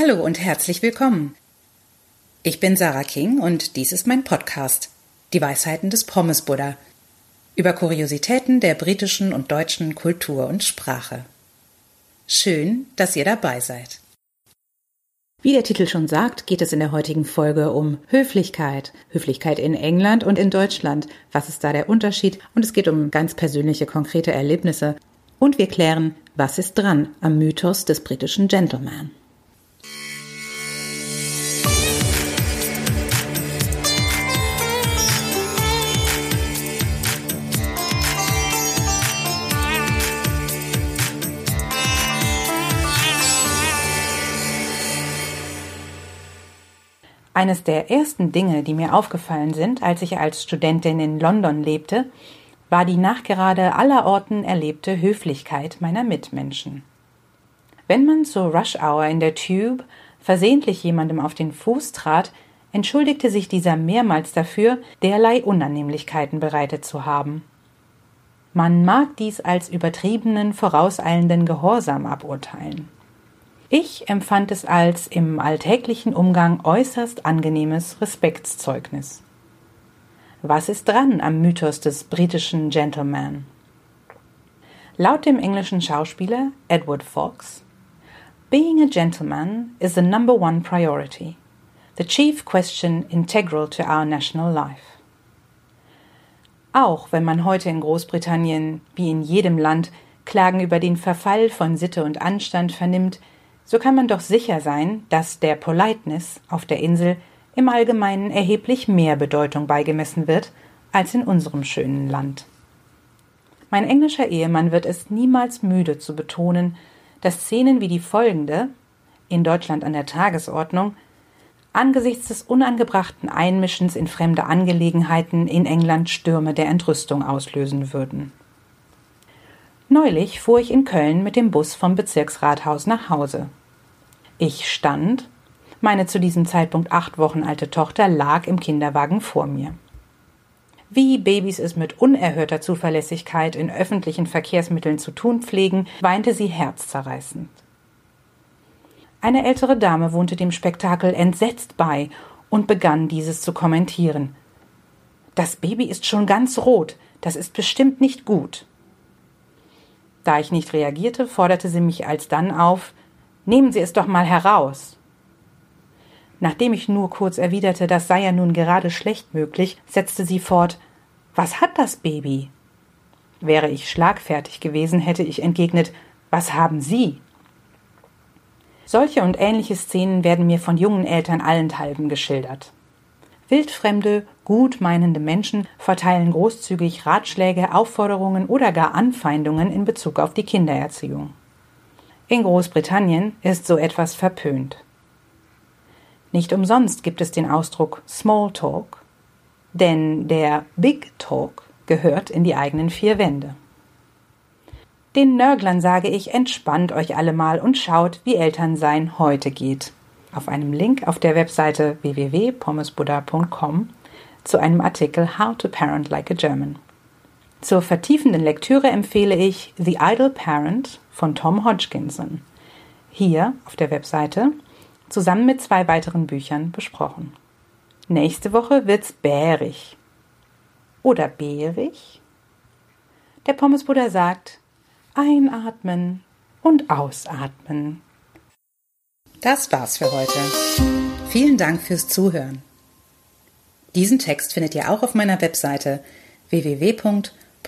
Hallo und herzlich willkommen. Ich bin Sarah King und dies ist mein Podcast, Die Weisheiten des Pommes Buddha, über Kuriositäten der britischen und deutschen Kultur und Sprache. Schön, dass ihr dabei seid. Wie der Titel schon sagt, geht es in der heutigen Folge um Höflichkeit. Höflichkeit in England und in Deutschland. Was ist da der Unterschied? Und es geht um ganz persönliche, konkrete Erlebnisse. Und wir klären, was ist dran am Mythos des britischen Gentleman. Eines der ersten Dinge, die mir aufgefallen sind, als ich als Studentin in London lebte, war die nachgerade allerorten erlebte Höflichkeit meiner Mitmenschen. Wenn man zur Rush Hour in der Tube versehentlich jemandem auf den Fuß trat, entschuldigte sich dieser mehrmals dafür, derlei Unannehmlichkeiten bereitet zu haben. Man mag dies als übertriebenen, vorauseilenden Gehorsam aburteilen. Ich empfand es als im alltäglichen Umgang äußerst angenehmes Respektszeugnis. Was ist dran am Mythos des britischen Gentleman? Laut dem englischen Schauspieler Edward Fox Being a gentleman is the number one priority, the chief question integral to our national life. Auch wenn man heute in Großbritannien, wie in jedem Land, Klagen über den Verfall von Sitte und Anstand vernimmt, so kann man doch sicher sein, dass der Politeness auf der Insel im Allgemeinen erheblich mehr Bedeutung beigemessen wird als in unserem schönen Land. Mein englischer Ehemann wird es niemals müde zu betonen, dass Szenen wie die folgende, in Deutschland an der Tagesordnung, angesichts des unangebrachten Einmischens in fremde Angelegenheiten in England Stürme der Entrüstung auslösen würden. Neulich fuhr ich in Köln mit dem Bus vom Bezirksrathaus nach Hause. Ich stand, meine zu diesem Zeitpunkt acht Wochen alte Tochter lag im Kinderwagen vor mir. Wie Babys es mit unerhörter Zuverlässigkeit in öffentlichen Verkehrsmitteln zu tun pflegen, weinte sie herzzerreißend. Eine ältere Dame wohnte dem Spektakel entsetzt bei und begann dieses zu kommentieren. Das Baby ist schon ganz rot, das ist bestimmt nicht gut. Da ich nicht reagierte, forderte sie mich alsdann auf, Nehmen Sie es doch mal heraus. Nachdem ich nur kurz erwiderte, das sei ja nun gerade schlecht möglich, setzte sie fort Was hat das Baby? Wäre ich schlagfertig gewesen, hätte ich entgegnet Was haben Sie? Solche und ähnliche Szenen werden mir von jungen Eltern allenthalben geschildert. Wildfremde, gutmeinende Menschen verteilen großzügig Ratschläge, Aufforderungen oder gar Anfeindungen in Bezug auf die Kindererziehung. In Großbritannien ist so etwas verpönt. Nicht umsonst gibt es den Ausdruck Small Talk, denn der Big Talk gehört in die eigenen vier Wände. Den Nörglern sage ich, entspannt euch alle mal und schaut, wie Elternsein heute geht. Auf einem Link auf der Webseite www.pommesbuddha.com zu einem Artikel How to Parent Like a German. Zur vertiefenden Lektüre empfehle ich The Idle Parent von Tom Hodgkinson. Hier auf der Webseite zusammen mit zwei weiteren Büchern besprochen. Nächste Woche wird's bärig. Oder bärig? Der Pommesbruder sagt, einatmen und ausatmen. Das war's für heute. Vielen Dank fürs Zuhören. Diesen Text findet ihr auch auf meiner Webseite www